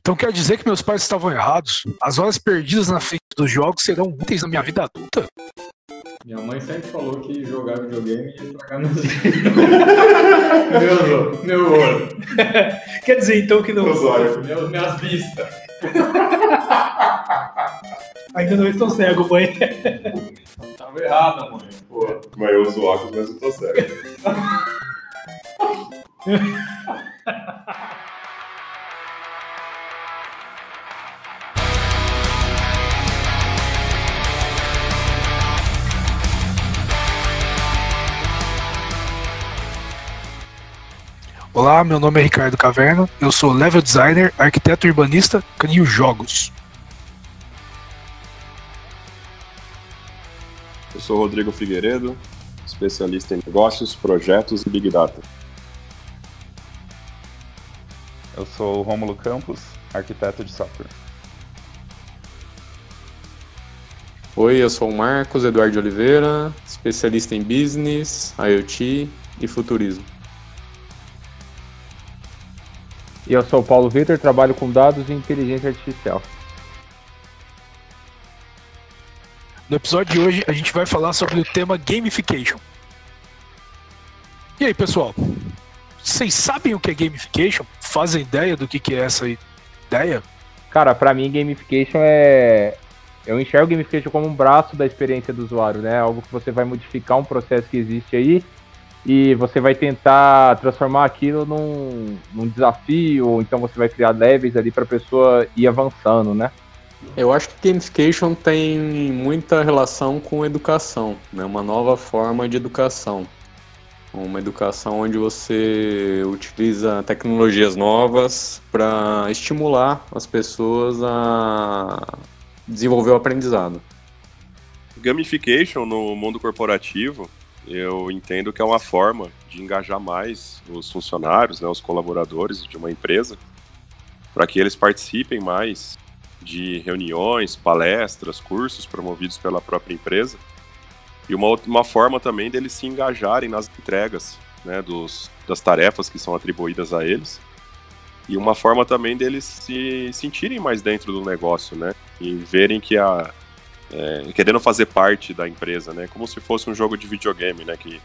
Então quer dizer que meus pais estavam errados? As horas perdidas na frente dos jogos serão úteis na minha vida adulta? Minha mãe sempre falou que jogar videogame ia estragar meus meu, meu olho. Quer dizer então que não. Meus olhos, meus, minhas vistas. Ainda não estou cego, mãe. Tava errado, mãe. Pô. Mãe, eu uso óculos, mas eu tô cego. Olá, meu nome é Ricardo Caverna, eu sou level designer, arquiteto urbanista, crio jogos. Eu sou Rodrigo Figueiredo, especialista em negócios, projetos e Big Data. Eu sou o Rômulo Campos, arquiteto de software. Oi, eu sou o Marcos Eduardo Oliveira, especialista em business, IoT e futurismo. E eu sou o Paulo Vitor, trabalho com dados e inteligência artificial. No episódio de hoje a gente vai falar sobre o tema gamification. E aí, pessoal? Vocês sabem o que é gamification? Fazem ideia do que, que é essa ideia? Cara, pra mim gamification é eu enxergo gamification como um braço da experiência do usuário, né? Algo que você vai modificar um processo que existe aí e você vai tentar transformar aquilo num, num desafio, ou então você vai criar levels ali para a pessoa ir avançando, né? Eu acho que gamification tem muita relação com educação, né? Uma nova forma de educação. Uma educação onde você utiliza tecnologias novas para estimular as pessoas a desenvolver o aprendizado. Gamification no mundo corporativo eu entendo que é uma forma de engajar mais os funcionários, né, os colaboradores de uma empresa, para que eles participem mais de reuniões, palestras, cursos promovidos pela própria empresa. E uma, uma forma também deles se engajarem nas entregas né, dos, das tarefas que são atribuídas a eles. E uma forma também deles se sentirem mais dentro do negócio, né? E verem que a, é, querendo fazer parte da empresa, né? Como se fosse um jogo de videogame, né? Que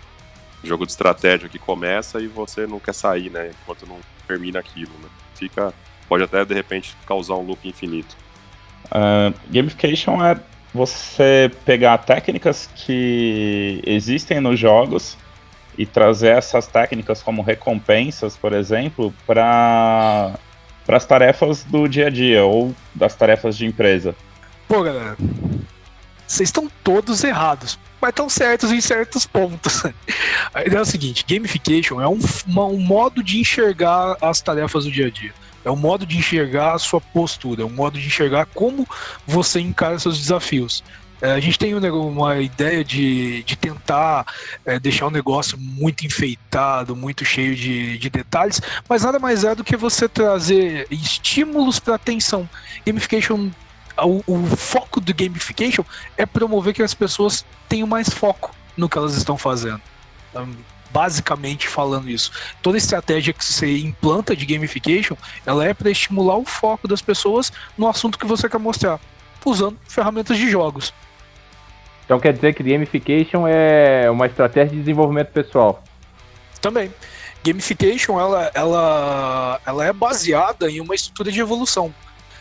jogo de estratégia que começa e você não quer sair, né? Enquanto não termina aquilo, né? Fica, pode até de repente causar um loop infinito. Uh, gamification é você pegar técnicas que existem nos jogos e trazer essas técnicas como recompensas, por exemplo, para as tarefas do dia a dia ou das tarefas de empresa. Pô, galera, vocês estão todos errados, mas estão certos em certos pontos. A ideia é o seguinte: gamification é um, um modo de enxergar as tarefas do dia a dia. É um modo de enxergar a sua postura, é um modo de enxergar como você encara seus desafios. É, a gente tem uma ideia de, de tentar é, deixar o negócio muito enfeitado, muito cheio de, de detalhes, mas nada mais é do que você trazer estímulos para atenção. Gamification o, o foco do gamification é promover que as pessoas tenham mais foco no que elas estão fazendo. Basicamente falando isso. Toda estratégia que você implanta de gamification, ela é para estimular o foco das pessoas no assunto que você quer mostrar, usando ferramentas de jogos. Então quer dizer que gamification é uma estratégia de desenvolvimento pessoal? Também. Gamification ela, ela, ela é baseada em uma estrutura de evolução.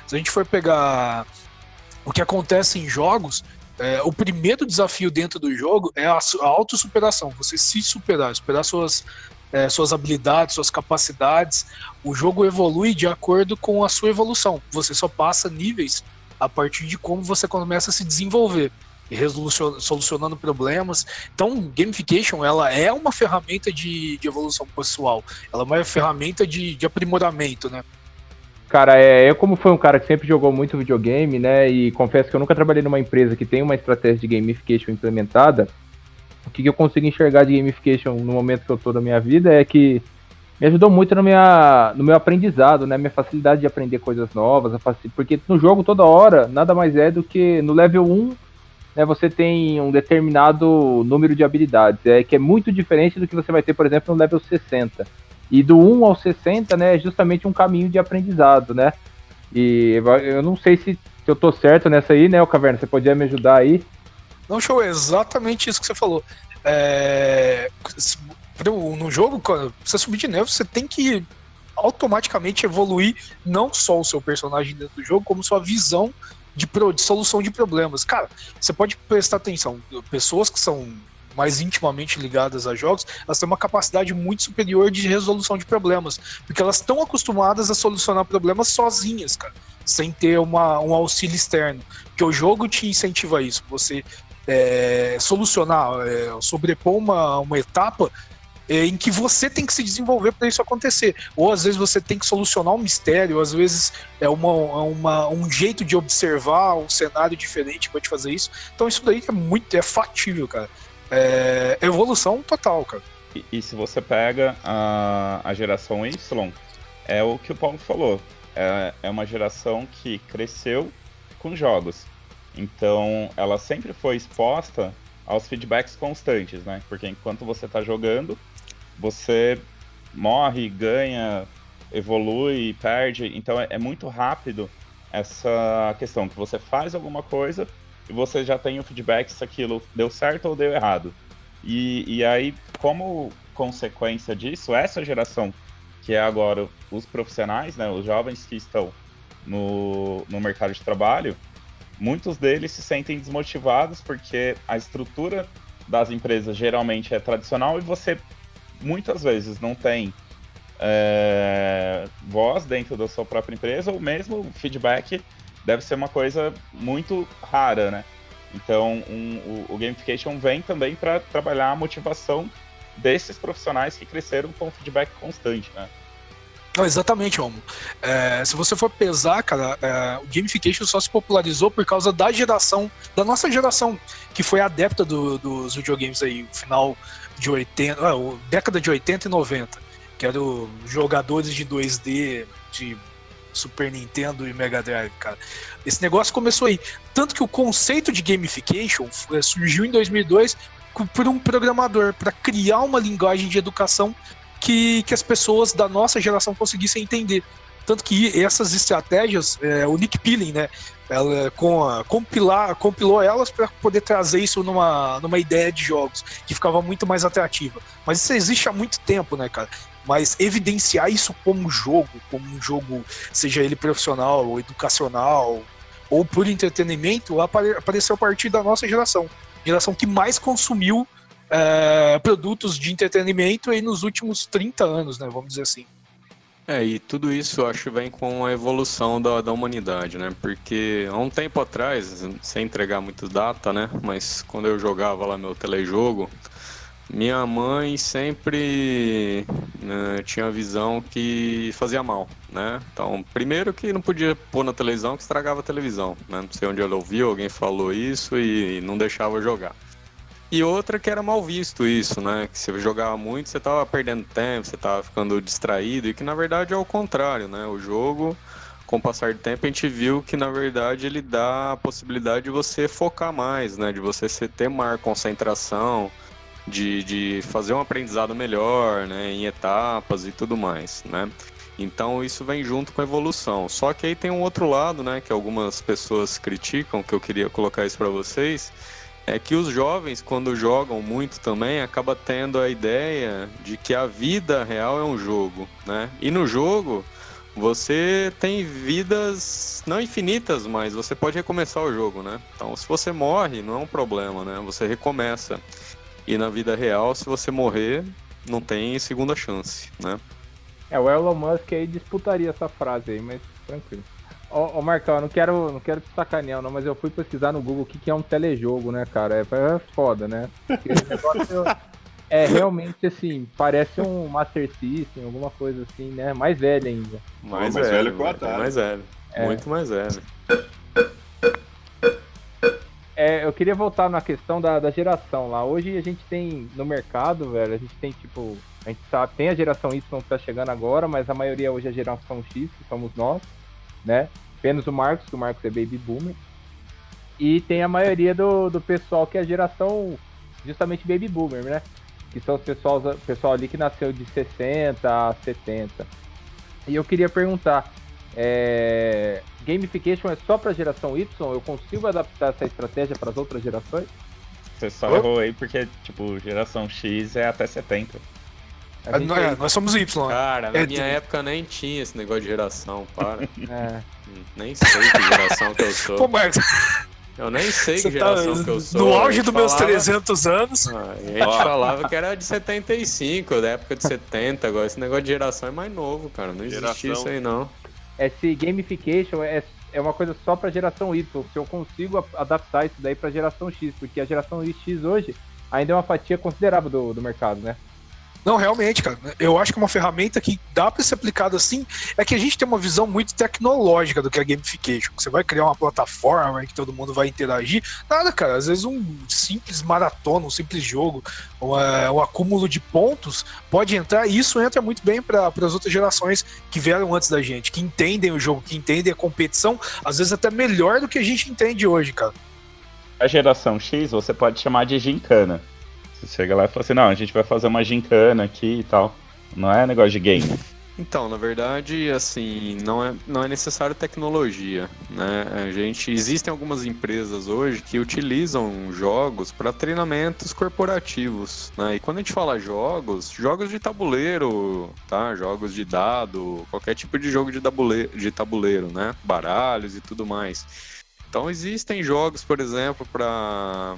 Se a gente for pegar o que acontece em jogos, é, o primeiro desafio dentro do jogo é a, a autossuperação, você se superar, superar suas, é, suas habilidades, suas capacidades. O jogo evolui de acordo com a sua evolução. Você só passa níveis a partir de como você começa a se desenvolver solucionando problemas. Então, gamification ela é uma ferramenta de, de evolução pessoal. Ela é uma ferramenta de, de aprimoramento, né? Cara, é, eu como fui um cara que sempre jogou muito videogame, né, e confesso que eu nunca trabalhei numa empresa que tem uma estratégia de gamification implementada, o que, que eu consigo enxergar de gamification no momento que eu tô da minha vida é que me ajudou muito no, minha, no meu aprendizado, né, minha facilidade de aprender coisas novas, porque no jogo toda hora nada mais é do que no level 1 né, você tem um determinado número de habilidades, é, que é muito diferente do que você vai ter, por exemplo, no level 60. E do 1 ao 60, né, é justamente um caminho de aprendizado, né? E eu não sei se, se eu tô certo nessa aí, né, o Caverna, você podia me ajudar aí? Não, show, é exatamente isso que você falou. É, no jogo, quando você subir de nível, você tem que automaticamente evoluir não só o seu personagem dentro do jogo, como sua visão de, de solução de problemas. Cara, você pode prestar atenção, pessoas que são mais intimamente ligadas a jogos, elas têm uma capacidade muito superior de resolução de problemas, porque elas estão acostumadas a solucionar problemas sozinhas, cara, sem ter uma, um auxílio externo. Porque o jogo te incentiva a isso, você é, solucionar, é, sobrepor uma, uma etapa é, em que você tem que se desenvolver para isso acontecer. Ou às vezes você tem que solucionar um mistério, ou às vezes é uma, uma, um jeito de observar um cenário diferente para te fazer isso. Então isso daí é muito é fatível, cara. É evolução total, cara. E, e se você pega a, a geração Y, é o que o Paulo falou. É, é uma geração que cresceu com jogos. Então ela sempre foi exposta aos feedbacks constantes, né? Porque enquanto você está jogando, você morre, ganha, evolui, perde. Então é, é, muito rápido essa questão que você faz alguma coisa você já tem o feedback se aquilo deu certo ou deu errado. E, e aí, como consequência disso, essa geração, que é agora os profissionais, né, os jovens que estão no, no mercado de trabalho, muitos deles se sentem desmotivados porque a estrutura das empresas geralmente é tradicional e você muitas vezes não tem é, voz dentro da sua própria empresa, ou mesmo feedback deve ser uma coisa muito rara, né? Então, um, o, o, gamification vem também para trabalhar a motivação desses profissionais que cresceram com feedback constante, né? Não, exatamente, Romo. É, se você for pesar, cara, é, o gamification só se popularizou por causa da geração, da nossa geração, que foi adepta do, dos videogames aí, final de 80, ah, década de 80 e 90, que eram jogadores de 2D de Super Nintendo e Mega Drive, cara. Esse negócio começou aí. Tanto que o conceito de gamification é, surgiu em 2002 por um programador para criar uma linguagem de educação que, que as pessoas da nossa geração conseguissem entender. Tanto que essas estratégias, é, o Nick Pilling, né, ela com a, compilar, compilou elas para poder trazer isso numa, numa ideia de jogos que ficava muito mais atrativa. Mas isso existe há muito tempo, né, cara? Mas evidenciar isso como jogo, como um jogo, seja ele profissional ou educacional ou por entretenimento, apare, apareceu a partir da nossa geração. Geração que mais consumiu é, produtos de entretenimento aí nos últimos 30 anos, né? Vamos dizer assim. É, e tudo isso eu acho vem com a evolução da, da humanidade, né? Porque há um tempo atrás, sem entregar muito data, né? Mas quando eu jogava lá meu telejogo, minha mãe sempre né, tinha a visão que fazia mal, né? Então, primeiro que não podia pôr na televisão, que estragava a televisão, né? Não sei onde ela ouviu, alguém falou isso e não deixava jogar. E outra que era mal visto isso, né? Que você jogava muito, você tava perdendo tempo, você tava ficando distraído, e que na verdade é o contrário, né? O jogo, com o passar do tempo, a gente viu que na verdade ele dá a possibilidade de você focar mais, né? De você ter maior concentração, de, de fazer um aprendizado melhor, né? Em etapas e tudo mais, né? Então isso vem junto com a evolução. Só que aí tem um outro lado, né? Que algumas pessoas criticam, que eu queria colocar isso para vocês é que os jovens, quando jogam muito também, acaba tendo a ideia de que a vida real é um jogo, né? E no jogo você tem vidas não infinitas, mas você pode recomeçar o jogo, né? Então, se você morre, não é um problema, né? Você recomeça. E na vida real, se você morrer, não tem segunda chance, né? É, o Elon Musk aí disputaria essa frase aí, mas tranquilo. Ô, ô Marcão, eu não quero, não quero te sacanear, não, mas eu fui pesquisar no Google o que, que é um telejogo, né, cara? É, é foda, né? Porque o negócio é realmente assim, parece um Master System, alguma coisa assim, né? Mais velho ainda. Mais, mais velho, velho que o Atari. Mais velho. É. Muito mais velho. É, eu queria voltar na questão da, da geração lá. Hoje a gente tem no mercado, velho, a gente tem tipo. A gente sabe, tem a geração Y que tá chegando agora, mas a maioria hoje é a geração X, que somos nós, né? Apenas o Marcos, que o Marcos é baby boomer. E tem a maioria do, do pessoal que é a geração justamente baby boomer, né? Que são os pessoal, pessoal ali que nasceu de 60 a 70. E eu queria perguntar, é, gamification é só para geração Y? Eu consigo adaptar essa estratégia para as outras gerações? Você só oh. errou aí porque, tipo, geração X é até 70. É, é, nós somos Y. Cara, na é, minha tem... época nem tinha esse negócio de geração, para. é. Nem sei que geração que eu sou. Pô, Marcos. Eu nem sei Você que tá geração tá, que eu sou. No auge dos meus 300 anos. Ah, a gente falava que era de 75, da época de 70. Agora esse negócio de geração é mais novo, cara. Não existe geração. isso aí, não. Esse gamification é, é uma coisa só pra geração Y. Se eu consigo adaptar isso daí pra geração X, porque a geração X hoje ainda é uma fatia considerável do, do mercado, né? Não, realmente, cara. Eu acho que uma ferramenta que dá para ser aplicada assim é que a gente tem uma visão muito tecnológica do que é gamification. Você vai criar uma plataforma em que todo mundo vai interagir. Nada, cara. Às vezes um simples maratona, um simples jogo, uma, um acúmulo de pontos pode entrar e isso entra muito bem para as outras gerações que vieram antes da gente, que entendem o jogo, que entendem a competição, às vezes até melhor do que a gente entende hoje, cara. A geração X você pode chamar de gincana você chega lá e fala assim, não, a gente vai fazer uma gincana aqui e tal. Não é negócio de game. Então, na verdade, assim, não é, não é necessário tecnologia, né? A gente existem algumas empresas hoje que utilizam jogos para treinamentos corporativos, né? E quando a gente fala jogos, jogos de tabuleiro, tá? Jogos de dado, qualquer tipo de jogo de tabuleiro, de tabuleiro, né? Baralhos e tudo mais. Então existem jogos, por exemplo, para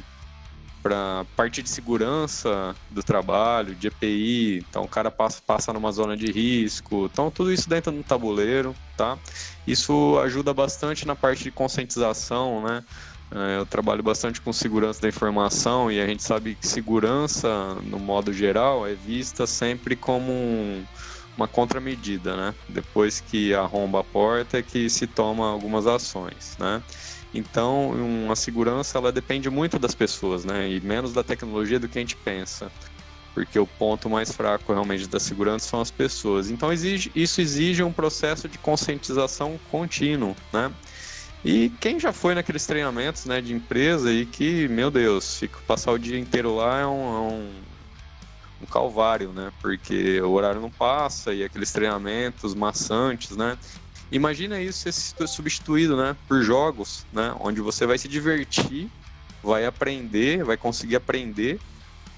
para parte de segurança do trabalho, de EPI, então o cara passa, passa numa zona de risco, então tudo isso dentro do tabuleiro, tá? Isso ajuda bastante na parte de conscientização, né? É, eu trabalho bastante com segurança da informação e a gente sabe que segurança, no modo geral, é vista sempre como um, uma contramedida, né? Depois que arromba a porta é que se toma algumas ações, né? Então, uma segurança ela depende muito das pessoas, né? E menos da tecnologia do que a gente pensa. Porque o ponto mais fraco realmente da segurança são as pessoas. Então, exige, isso exige um processo de conscientização contínuo, né? E quem já foi naqueles treinamentos né, de empresa e que, meu Deus, fica, passar o dia inteiro lá é um, é um, um calvário, né? Porque o horário não passa e aqueles treinamentos maçantes, né? Imagina isso ser substituído, né, por jogos, né, onde você vai se divertir, vai aprender, vai conseguir aprender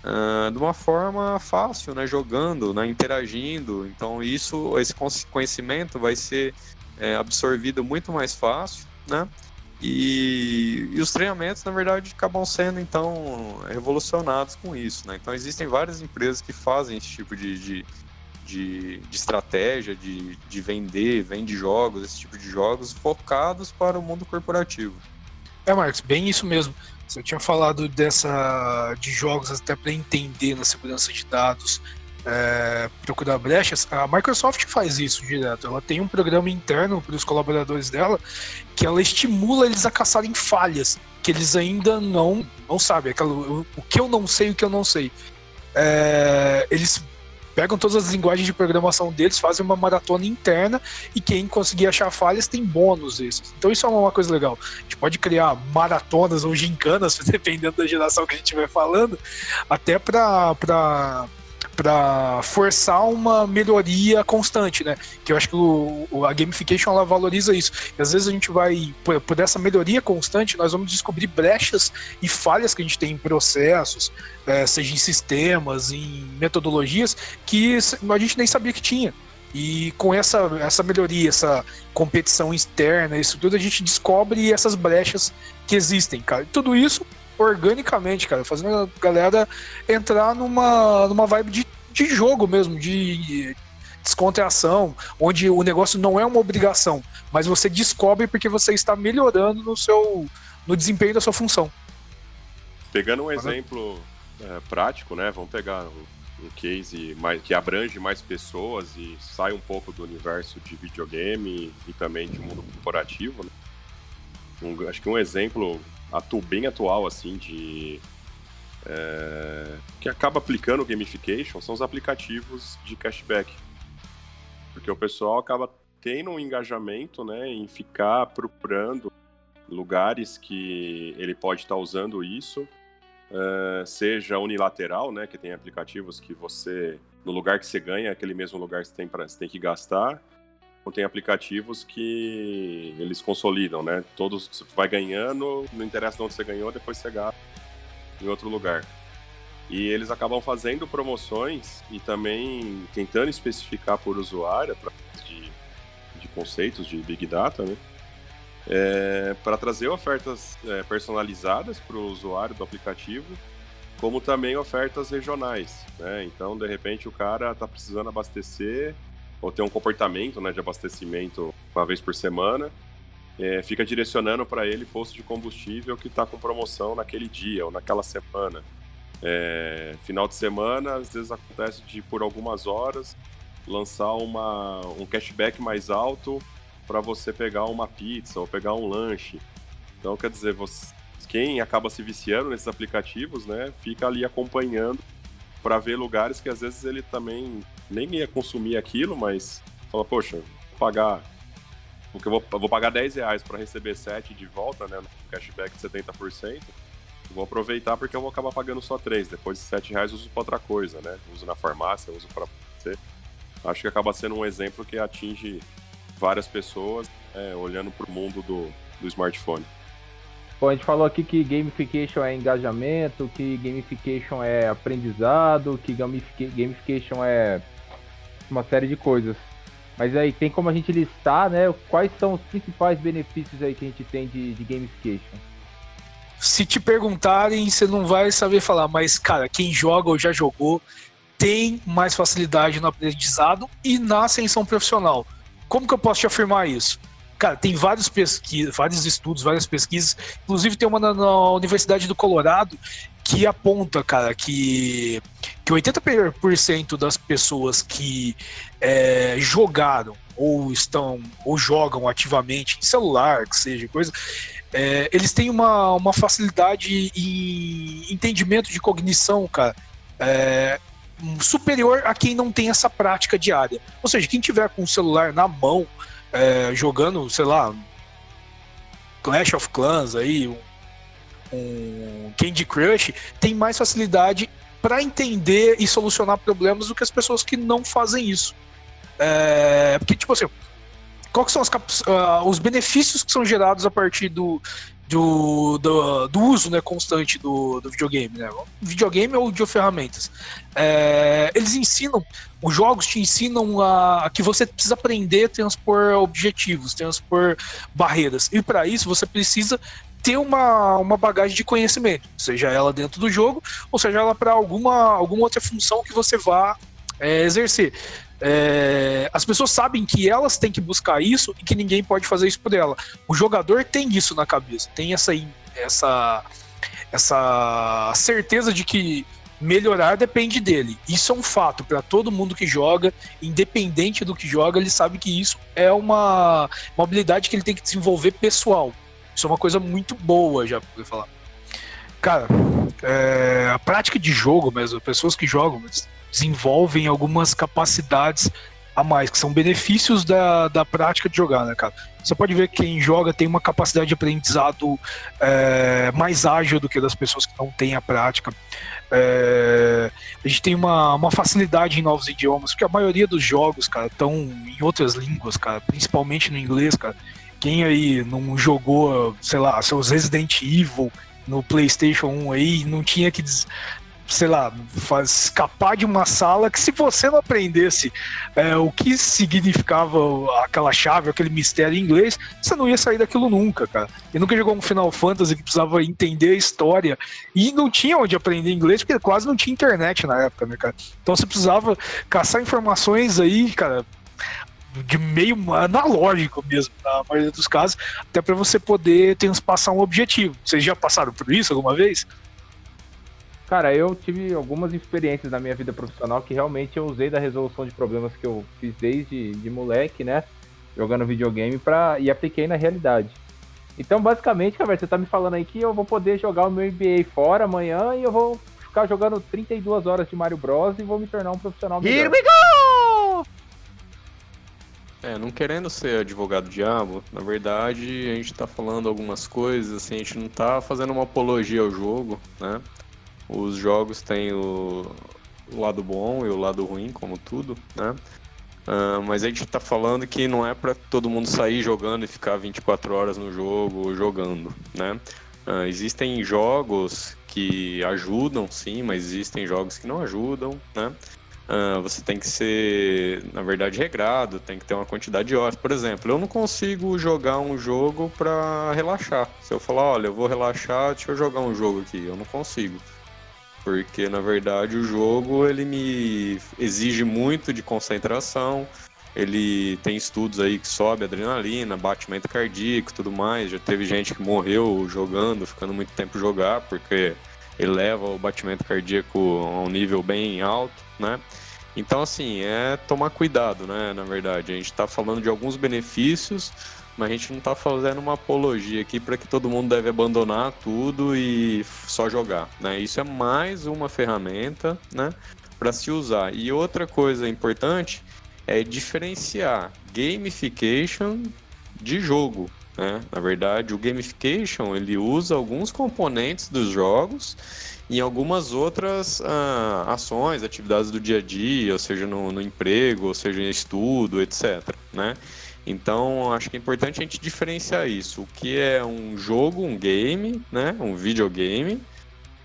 uh, de uma forma fácil, né, jogando, né, interagindo. Então isso, esse conhecimento vai ser é, absorvido muito mais fácil, né? E, e, os treinamentos, na verdade, acabam sendo então revolucionados com isso, né? Então existem várias empresas que fazem esse tipo de, de, de, de estratégia, de, de vender, vende jogos, esse tipo de jogos, focados para o mundo corporativo. É, Marcos, bem isso mesmo. Você tinha falado dessa de jogos até para entender na segurança de dados, é, procurar brechas. A Microsoft faz isso direto. Ela tem um programa interno para os colaboradores dela que ela estimula eles a caçarem falhas que eles ainda não não sabem. Aquilo, o que eu não sei, o que eu não sei. É, eles pegam todas as linguagens de programação deles, fazem uma maratona interna e quem conseguir achar falhas tem bônus esses. Então isso é uma coisa legal. A gente pode criar maratonas ou gincanas, dependendo da geração que a gente estiver falando, até para para forçar uma melhoria constante, né? Que eu acho que o, a gamification ela valoriza isso. E às vezes a gente vai, por, por essa melhoria constante, nós vamos descobrir brechas e falhas que a gente tem em processos, é, seja em sistemas, em metodologias, que a gente nem sabia que tinha. E com essa, essa melhoria, essa competição externa, isso tudo, a gente descobre essas brechas que existem, cara. Tudo isso organicamente, cara, fazendo a galera entrar numa, numa vibe de, de jogo mesmo, de descontração, onde o negócio não é uma obrigação, mas você descobre porque você está melhorando no seu no desempenho da sua função. Pegando um exemplo é, prático, né? Vamos pegar um case mais, que abrange mais pessoas e sai um pouco do universo de videogame e também de mundo corporativo. Né? Um, acho que um exemplo atu, bem atual, assim, de. É, que acaba aplicando gamification são os aplicativos de cashback. Porque o pessoal acaba tendo um engajamento né, em ficar procurando lugares que ele pode estar usando isso, uh, seja unilateral, né, que tem aplicativos que você, no lugar que você ganha, é aquele mesmo lugar que você tem, pra, você tem que gastar, tem aplicativos que eles consolidam, né, todos, você vai ganhando, não interessa de onde você ganhou, depois você gasta em outro lugar. E eles acabam fazendo promoções e também tentando especificar por usuário, através de, de conceitos de Big Data, né? É, para trazer ofertas é, personalizadas para o usuário do aplicativo, como também ofertas regionais. Né? Então, de repente, o cara está precisando abastecer ou ter um comportamento né, de abastecimento uma vez por semana, é, fica direcionando para ele posto de combustível que está com promoção naquele dia ou naquela semana. É, final de semana, às vezes acontece de, por algumas horas, lançar uma, um cashback mais alto para você pegar uma pizza ou pegar um lanche. Então, quer dizer, você, quem acaba se viciando nesses aplicativos, né, fica ali acompanhando para ver lugares que às vezes ele também nem ia consumir aquilo, mas fala, poxa, pagar. Porque eu vou, eu vou pagar 10 reais para receber 7 de volta, né? No cashback de 70%. Vou aproveitar porque eu vou acabar pagando só 3. Depois de 7 reais uso para outra coisa, né? Uso na farmácia, uso para você. Acho que acaba sendo um exemplo que atinge várias pessoas é, olhando para o mundo do, do smartphone. Bom, a gente falou aqui que gamification é engajamento, que gamification é aprendizado, que gamification é uma série de coisas. Mas aí tem como a gente listar, né? Quais são os principais benefícios aí que a gente tem de, de gamification? Se te perguntarem, você não vai saber falar, mas, cara, quem joga ou já jogou tem mais facilidade no aprendizado e na ascensão profissional. Como que eu posso te afirmar isso? Cara, tem vários pesquisas, vários estudos, várias pesquisas. Inclusive tem uma na, na Universidade do Colorado que aponta, cara, que, que 80% das pessoas que é, jogaram ou estão ou jogam ativamente em celular, que seja coisa, é, eles têm uma, uma facilidade e entendimento de cognição, cara, é, superior a quem não tem essa prática diária. Ou seja, quem tiver com o celular na mão, é, jogando, sei lá, Clash of Clans aí, um, um Candy Crush, tem mais facilidade para entender e solucionar problemas do que as pessoas que não fazem isso. É, porque, tipo assim, quais são as, uh, os benefícios que são gerados a partir do, do, do, do, uso né, constante do, do videogame, né? Videogame ou de ferramentas. É, eles ensinam, os jogos te ensinam a, a, que você precisa aprender a transpor objetivos, transpor barreiras. E para isso você precisa ter uma, uma bagagem de conhecimento, seja ela dentro do jogo, ou seja ela para alguma, alguma outra função que você vá é, exercer. É, as pessoas sabem que elas têm que buscar isso e que ninguém pode fazer isso por ela. O jogador tem isso na cabeça, tem essa, essa, essa certeza de que melhorar depende dele. Isso é um fato para todo mundo que joga, independente do que joga, ele sabe que isso é uma, uma habilidade que ele tem que desenvolver pessoal. Isso é uma coisa muito boa, já poder falar. Cara, é, a prática de jogo mesmo, pessoas que jogam, desenvolvem algumas capacidades a mais, que são benefícios da, da prática de jogar, né, cara? Você pode ver que quem joga tem uma capacidade de aprendizado é, mais ágil do que das pessoas que não têm a prática. É, a gente tem uma, uma facilidade em novos idiomas, porque a maioria dos jogos, cara, estão em outras línguas, cara, principalmente no inglês, cara. Quem aí não jogou, sei lá, seus Resident Evil no PlayStation 1 aí, não tinha que sei lá, faz, escapar de uma sala que se você não aprendesse é, o que significava aquela chave, aquele mistério em inglês, você não ia sair daquilo nunca, cara. E nunca jogou um Final Fantasy que precisava entender a história e não tinha onde aprender inglês porque quase não tinha internet na época, né, cara? Então você precisava caçar informações aí, cara, de meio analógico mesmo, na maioria dos casos, até para você poder transpassar um objetivo. Vocês já passaram por isso alguma vez? Cara, eu tive algumas experiências na minha vida profissional que realmente eu usei da resolução de problemas que eu fiz desde de moleque, né? Jogando videogame pra, e apliquei na realidade. Então, basicamente, cara, você tá me falando aí que eu vou poder jogar o meu MBA fora amanhã e eu vou ficar jogando 32 horas de Mario Bros e vou me tornar um profissional melhor. Here we go! É, não querendo ser advogado diabo, na verdade a gente tá falando algumas coisas, assim, a gente não tá fazendo uma apologia ao jogo, né? Os jogos têm o, lado bom e o lado ruim, como tudo, né? Uh, mas a gente tá falando que não é para todo mundo sair jogando e ficar 24 horas no jogo jogando, né? Uh, existem jogos que ajudam, sim, mas existem jogos que não ajudam, né? Uh, você tem que ser, na verdade, regrado, tem que ter uma quantidade de horas. Por exemplo, eu não consigo jogar um jogo para relaxar. Se eu falar, olha, eu vou relaxar, deixa eu jogar um jogo aqui, eu não consigo. Porque, na verdade, o jogo ele me exige muito de concentração, ele tem estudos aí que sobe adrenalina, batimento cardíaco tudo mais. Já teve gente que morreu jogando, ficando muito tempo jogar, porque ele leva o batimento cardíaco a um nível bem alto, né? Então, assim, é tomar cuidado, né? Na verdade, a gente está falando de alguns benefícios, mas a gente não está fazendo uma apologia aqui para que todo mundo deve abandonar tudo e só jogar, né? Isso é mais uma ferramenta, né? Para se usar. E outra coisa importante é diferenciar gamification de jogo, né? Na verdade, o gamification ele usa alguns componentes dos jogos em algumas outras ah, ações, atividades do dia a dia, ou seja, no, no emprego, ou seja, em estudo, etc. Né? Então, acho que é importante a gente diferenciar isso. O que é um jogo, um game, né? um videogame,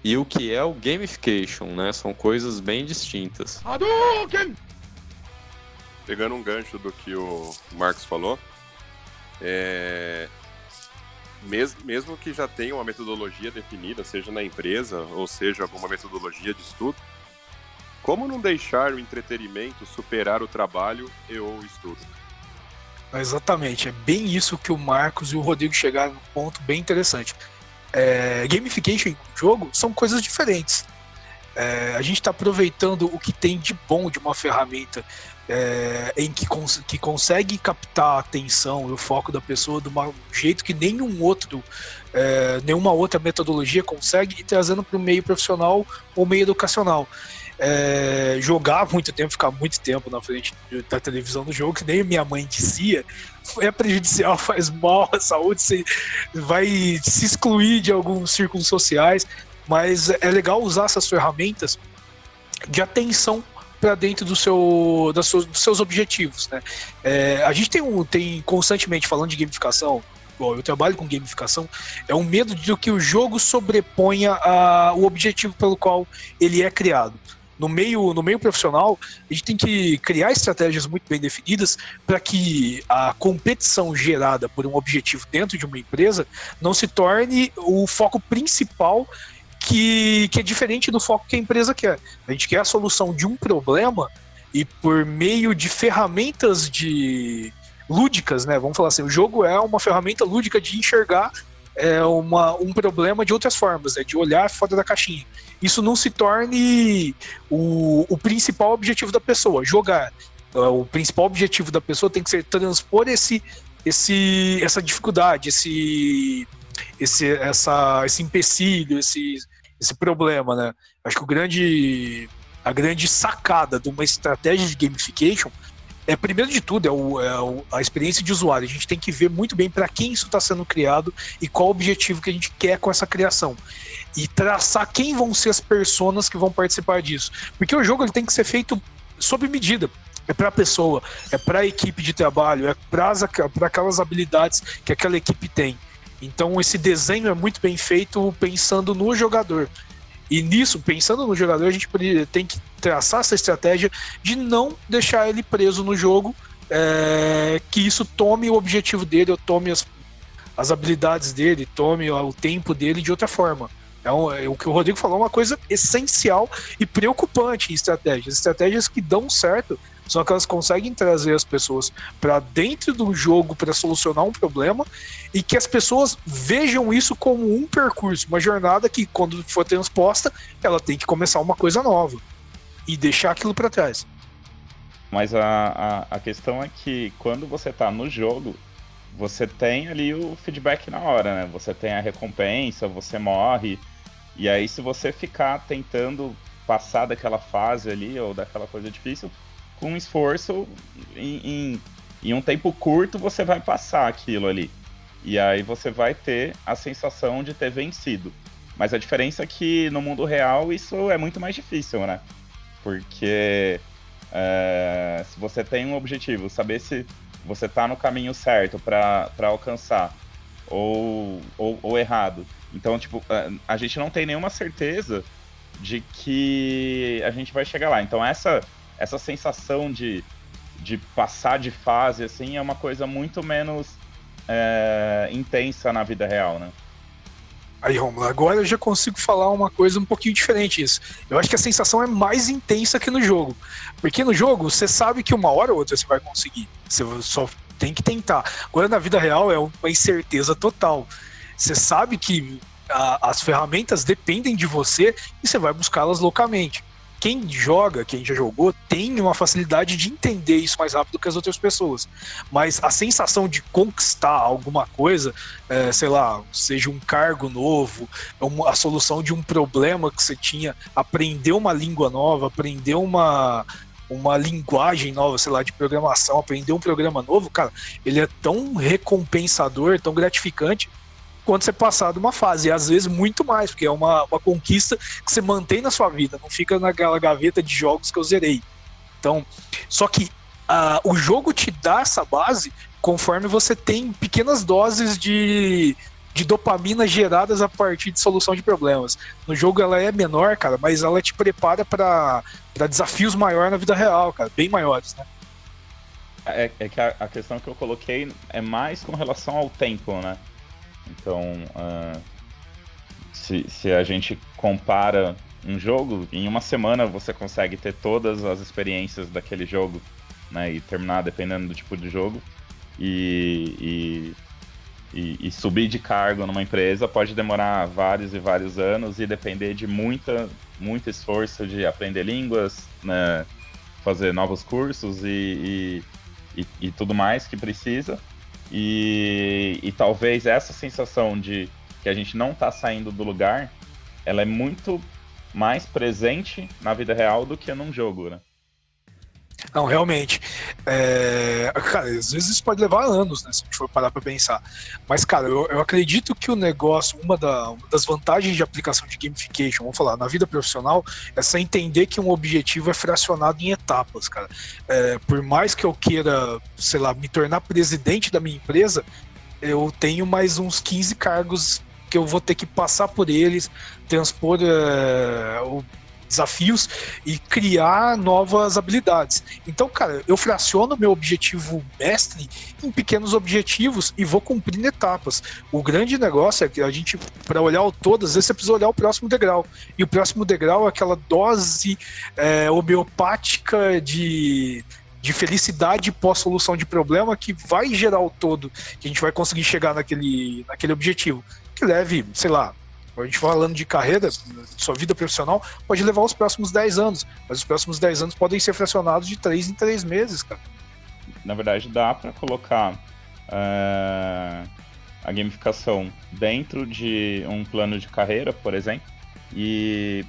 e o que é o gamification, né? São coisas bem distintas. Pegando um gancho do que o Marcos falou, é, mesmo, mesmo que já tenha uma metodologia definida, seja na empresa ou seja alguma metodologia de estudo, como não deixar o entretenimento superar o trabalho e ou o estudo? Exatamente, é bem isso que o Marcos e o Rodrigo chegaram num ponto bem interessante. É, gamification e jogo são coisas diferentes. É, a gente está aproveitando o que tem de bom de uma ferramenta é, em que, cons que consegue captar a atenção e o foco da pessoa de um jeito que nenhum outro, é, nenhuma outra metodologia consegue, trazendo para o meio profissional ou meio educacional. É, jogar muito tempo, ficar muito tempo na frente da televisão do jogo, que nem minha mãe dizia, é prejudicial, faz mal à saúde, você vai se excluir de alguns círculos sociais, mas é legal usar essas ferramentas de atenção para dentro do seu, das suas, dos seus objetivos. Né? É, a gente tem, um, tem constantemente falando de gamificação, bom, eu trabalho com gamificação, é um medo de que o jogo sobreponha a, o objetivo pelo qual ele é criado. No meio, no meio profissional, a gente tem que criar estratégias muito bem definidas para que a competição gerada por um objetivo dentro de uma empresa não se torne o foco principal que, que é diferente do foco que a empresa quer. A gente quer a solução de um problema e por meio de ferramentas de lúdicas, né? Vamos falar assim, o jogo é uma ferramenta lúdica de enxergar é, uma, um problema de outras formas, né? de olhar fora da caixinha. Isso não se torne o, o principal objetivo da pessoa, jogar. É, o principal objetivo da pessoa tem que ser transpor esse, esse, essa dificuldade, esse, esse, essa, esse empecilho, esse, esse problema, né? Acho que o grande, a grande sacada de uma estratégia de gamification é, primeiro de tudo, é, o, é a experiência de usuário. A gente tem que ver muito bem para quem isso está sendo criado e qual o objetivo que a gente quer com essa criação. E traçar quem vão ser as pessoas que vão participar disso. Porque o jogo ele tem que ser feito sob medida. É para a pessoa, é para a equipe de trabalho, é para aquelas habilidades que aquela equipe tem. Então esse desenho é muito bem feito pensando no jogador. E nisso, pensando no jogador, a gente tem que traçar essa estratégia de não deixar ele preso no jogo, é, que isso tome o objetivo dele, ou tome as, as habilidades dele, tome o tempo dele de outra forma. Um, é, o que o Rodrigo falou é uma coisa essencial e preocupante em estratégias. Estratégias que dão certo só que elas conseguem trazer as pessoas para dentro do jogo para solucionar um problema e que as pessoas vejam isso como um percurso, uma jornada que, quando for transposta, ela tem que começar uma coisa nova e deixar aquilo para trás. Mas a, a, a, questão é que quando você está no jogo, você tem ali o feedback na hora, né? Você tem a recompensa, você morre. E aí, se você ficar tentando passar daquela fase ali ou daquela coisa difícil, com esforço em, em em um tempo curto você vai passar aquilo ali. E aí você vai ter a sensação de ter vencido. Mas a diferença é que no mundo real isso é muito mais difícil, né? Porque é, se você tem um objetivo, saber se você está no caminho certo para alcançar ou, ou, ou, errado. Então, tipo, a, gente não tem nenhuma certeza de que a gente vai chegar lá. Então, essa, essa sensação de, de passar de fase, assim, é uma coisa muito menos é, intensa na vida real, né? Aí, Romulo, agora eu já consigo falar uma coisa um pouquinho diferente disso. Eu acho que a sensação é mais intensa que no jogo. Porque no jogo, você sabe que uma hora ou outra você vai conseguir. Você só tem que tentar. Agora, na vida real, é uma incerteza total. Você sabe que a, as ferramentas dependem de você e você vai buscá-las loucamente quem joga, quem já jogou, tem uma facilidade de entender isso mais rápido que as outras pessoas. Mas a sensação de conquistar alguma coisa, é, sei lá, seja um cargo novo, a solução de um problema que você tinha, aprender uma língua nova, aprender uma, uma linguagem nova, sei lá, de programação, aprender um programa novo, cara, ele é tão recompensador, tão gratificante quando você passar de uma fase, e às vezes muito mais, porque é uma, uma conquista que você mantém na sua vida, não fica naquela gaveta de jogos que eu zerei. Então, só que uh, o jogo te dá essa base conforme você tem pequenas doses de, de dopamina geradas a partir de solução de problemas. No jogo ela é menor, cara, mas ela te prepara para desafios maiores na vida real, cara, bem maiores, né? É, é que a, a questão que eu coloquei é mais com relação ao tempo, né? Então, uh, se, se a gente compara um jogo, em uma semana você consegue ter todas as experiências daquele jogo, né? E terminar dependendo do tipo de jogo. E, e, e, e, subir de cargo numa empresa pode demorar vários e vários anos e depender de muita, muito esforço de aprender línguas, né? fazer novos cursos e, e, e tudo mais que precisa. E, e talvez essa sensação de que a gente não está saindo do lugar, ela é muito mais presente na vida real do que num jogo, né? Não, realmente. É... Cara, às vezes isso pode levar anos, né? Se a gente for parar pra pensar. Mas, cara, eu, eu acredito que o negócio, uma, da, uma, das vantagens de aplicação de gamification, vamos falar, na vida profissional, é você entender que um objetivo é fracionado em etapas, cara. É, por mais que eu queira, sei lá, me tornar presidente da minha empresa, eu tenho mais uns 15 cargos que eu vou ter que passar por eles, transpor é, o desafios e criar novas habilidades. Então, cara, eu fraciono meu objetivo mestre em pequenos objetivos e vou cumprindo etapas. O grande negócio é que a gente, para olhar o todo, às vezes você precisa olhar o próximo degrau. E o próximo degrau é aquela dose é, homeopática de de felicidade pós-solução de problema que vai gerar o todo, que a gente vai conseguir chegar naquele, naquele objetivo. Que leve, sei lá, a gente falando de carreira, sua vida profissional, pode levar os próximos 10 anos, mas os próximos 10 anos podem ser fracionados de 3 em 3 meses, cara. Na verdade, dá para colocar uh, a gamificação dentro de um plano de carreira, por exemplo, e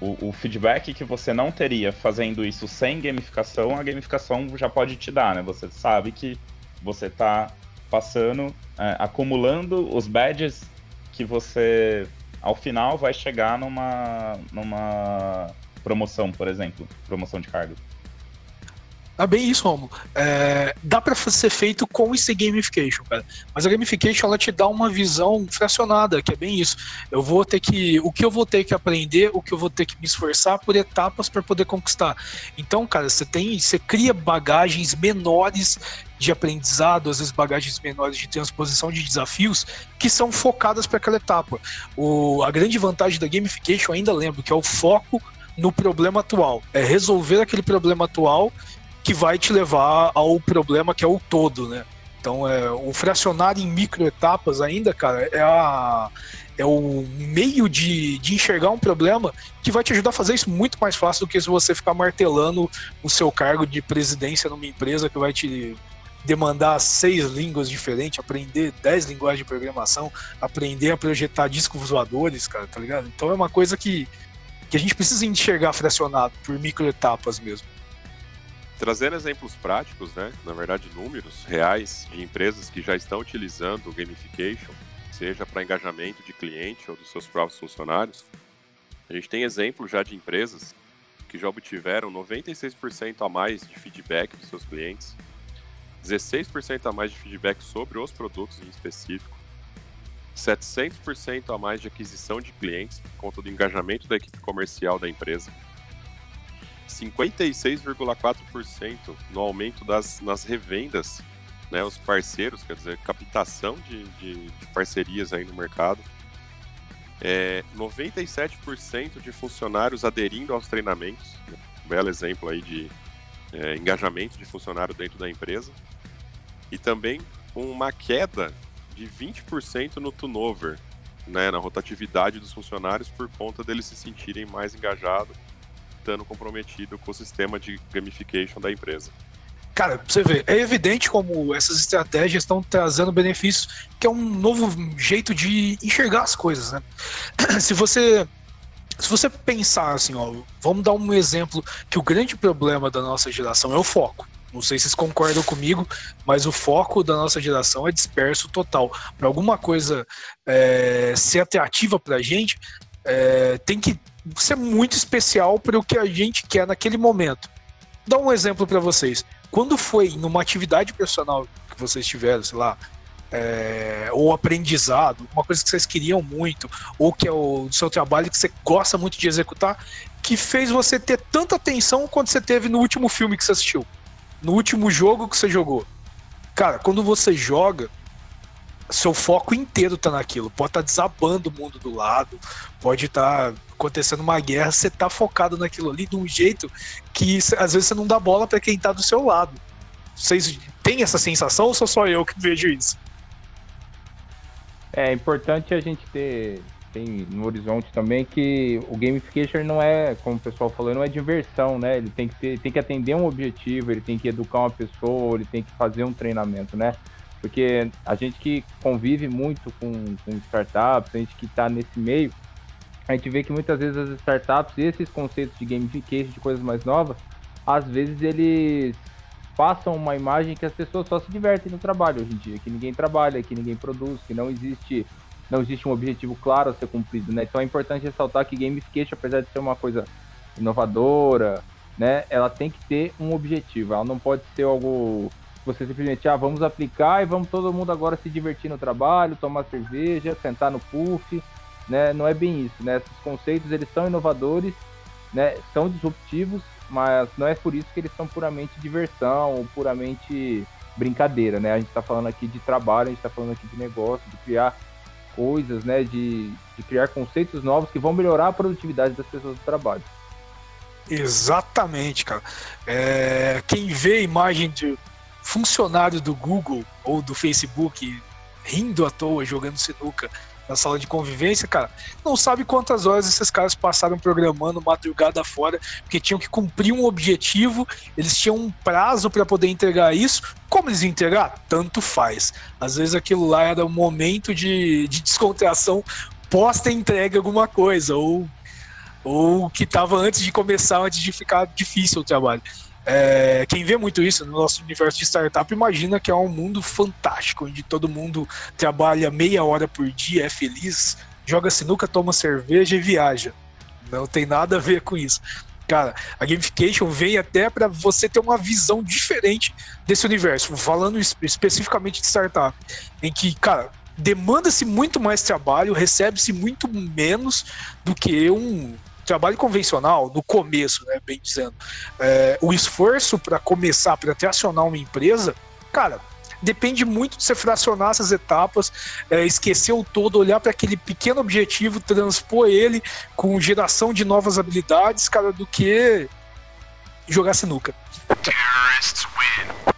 o, o, feedback que você não teria fazendo isso sem gamificação, a gamificação já pode te dar, né? Você sabe que você está passando, uh, acumulando os badges que você, ao final, vai chegar numa, numa promoção, por exemplo, promoção de cargo. É bem isso, Romulo. É, dá para ser feito com esse gamification, cara. Mas a gamification ela te dá uma visão fracionada, que é bem isso. Eu vou ter que, o que eu vou ter que aprender, o que eu vou ter que me esforçar por etapas para poder conquistar. Então, cara, você tem, você cria bagagens menores de aprendizado, às vezes bagagens menores de transposição de desafios que são focadas para aquela etapa. O, a grande vantagem da gamification, ainda lembro, que é o foco no problema atual. É resolver aquele problema atual que vai te levar ao problema que é o todo, né? Então, é, o fracionar em microetapas ainda, cara, é, a, é o meio de, de enxergar um problema que vai te ajudar a fazer isso muito mais fácil do que se você ficar martelando o seu cargo de presidência numa empresa que vai te demandar seis línguas diferentes, aprender dez linguagens de programação, aprender a projetar discos voadores, cara, tá ligado? Então é uma coisa que, que a gente precisa enxergar fracionado por microetapas mesmo. Trazendo exemplos práticos, né? Na verdade, números reais de empresas que já estão utilizando o gamification, seja para engajamento de cliente ou dos seus próprios funcionários. A gente tem exemplos já de empresas que já obtiveram 96% a mais de feedback dos seus clientes, 16% a mais de feedback sobre os produtos em específico, 700% a mais de aquisição de clientes por conta do engajamento da equipe comercial da empresa, 56,4% no aumento das nas revendas, né, os parceiros, quer dizer, captação de, de, de parcerias aí no mercado, é, 97% de funcionários aderindo aos treinamentos, né? um belo exemplo aí de é, engajamento de funcionário dentro da empresa, e também uma queda de 20% no turnover, né, na rotatividade dos funcionários por conta deles se sentirem mais engajados, estando comprometido com o sistema de gamification da empresa. Cara, você vê, é evidente como essas estratégias estão trazendo benefícios, que é um novo jeito de enxergar as coisas, né? Se você se você pensar assim, ó, vamos dar um exemplo que o grande problema da nossa geração é o foco. Não sei se vocês concordam comigo, mas o foco da nossa geração é disperso total. Para alguma coisa é, ser atrativa para a gente, é, tem que ser muito especial para o que a gente quer naquele momento. Dá um exemplo para vocês. Quando foi numa atividade profissional que vocês tiveram, sei lá, é, ou aprendizado, uma coisa que vocês queriam muito, ou que é o seu trabalho que você gosta muito de executar, que fez você ter tanta atenção quanto você teve no último filme que você assistiu, no último jogo que você jogou. Cara, quando você joga, seu foco inteiro tá naquilo. Pode estar tá desabando o mundo do lado, pode estar tá acontecendo uma guerra, você tá focado naquilo ali de um jeito que às vezes você não dá bola para quem tá do seu lado. Vocês têm essa sensação ou sou só eu que vejo isso? É importante a gente ter tem no horizonte também que o gamification não é, como o pessoal falou, não é diversão, né? Ele tem que ter, tem que atender um objetivo, ele tem que educar uma pessoa, ele tem que fazer um treinamento, né? Porque a gente que convive muito com, com startups, a gente que está nesse meio, a gente vê que muitas vezes as startups, esses conceitos de gamification, de coisas mais novas, às vezes eles passam uma imagem que as pessoas só se divertem no trabalho hoje em dia, que ninguém trabalha, que ninguém produz, que não existe não existe um objetivo claro a ser cumprido, né? Então é importante ressaltar que gamification, apesar de ser uma coisa inovadora, né, ela tem que ter um objetivo, ela não pode ser algo você simplesmente, ah, vamos aplicar e vamos todo mundo agora se divertir no trabalho, tomar cerveja, sentar no puff, né? Não é bem isso, né? Esses conceitos eles são inovadores, né? São disruptivos, mas não é por isso que eles são puramente diversão ou puramente brincadeira, né? A gente está falando aqui de trabalho, a gente está falando aqui de negócio, de criar coisas, né? De, de criar conceitos novos que vão melhorar a produtividade das pessoas do trabalho. Exatamente, cara. É, quem vê a imagem de funcionário do Google ou do Facebook rindo à toa, jogando sinuca na sala de convivência, cara, não sabe quantas horas esses caras passaram programando madrugada fora, porque tinham que cumprir um objetivo, eles tinham um prazo para poder entregar isso. Como eles iam entregar? Tanto faz. Às vezes aquilo lá era um momento de, de descontração pós-entrega alguma coisa, ou, ou que estava antes de começar, antes de ficar difícil o trabalho. É, quem vê muito isso no nosso universo de startup imagina que é um mundo fantástico, onde todo mundo trabalha meia hora por dia, é feliz, joga sinuca, toma cerveja e viaja. Não tem nada a ver com isso. Cara, a gamification vem até para você ter uma visão diferente desse universo, falando especificamente de startup, em que, cara, demanda-se muito mais trabalho, recebe-se muito menos do que um trabalho convencional, no começo, né, bem dizendo, é, o esforço para começar, para tracionar uma empresa, cara, depende muito de você fracionar essas etapas, é, esquecer o todo, olhar para aquele pequeno objetivo, transpor ele com geração de novas habilidades, cara, do que jogar sinuca. Terrorists win.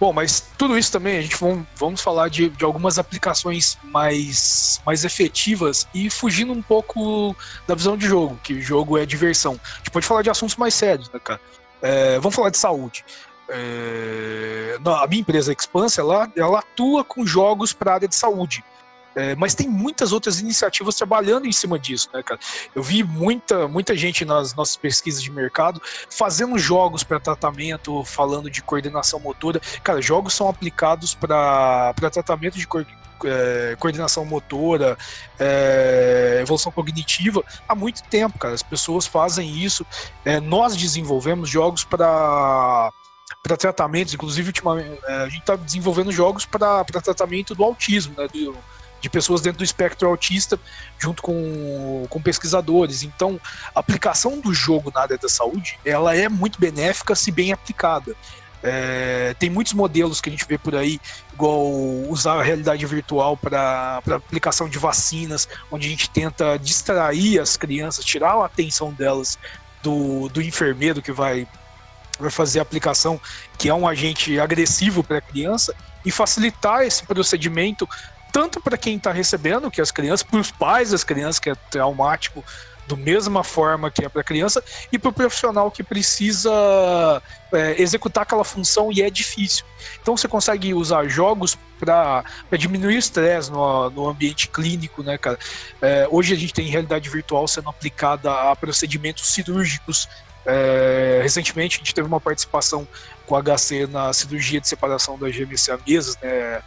Bom, mas tudo isso também a gente vamos, vamos falar de, de algumas aplicações mais, mais efetivas e fugindo um pouco da visão de jogo, que jogo é diversão. A gente pode falar de assuntos mais sérios, né, cara? É, vamos falar de saúde. É, a minha empresa Expanse, ela, ela atua com jogos para a área de saúde. É, mas tem muitas outras iniciativas trabalhando em cima disso, né, cara? Eu vi muita, muita gente nas nossas pesquisas de mercado fazendo jogos para tratamento, falando de coordenação motora. Cara, jogos são aplicados para tratamento de é, coordenação motora, é, evolução cognitiva há muito tempo, cara. As pessoas fazem isso. É, nós desenvolvemos jogos para para tratamentos, inclusive ultimamente, é, a gente está desenvolvendo jogos para tratamento do autismo, né, do, de pessoas dentro do espectro autista, junto com, com pesquisadores. Então, a aplicação do jogo na área da saúde, ela é muito benéfica se bem aplicada. É, tem muitos modelos que a gente vê por aí, igual usar a realidade virtual para aplicação de vacinas, onde a gente tenta distrair as crianças, tirar a atenção delas do, do enfermeiro que vai, vai fazer a aplicação, que é um agente agressivo para a criança, e facilitar esse procedimento tanto para quem está recebendo, que as crianças, para os pais das crianças, que é traumático do mesma forma que é para a criança, e para o profissional que precisa é, executar aquela função e é difícil. Então você consegue usar jogos para diminuir o estresse no, no ambiente clínico, né, cara? É, hoje a gente tem realidade virtual sendo aplicada a procedimentos cirúrgicos. É, recentemente a gente teve uma participação com a HC na cirurgia de separação das gêmeas siamesas, né?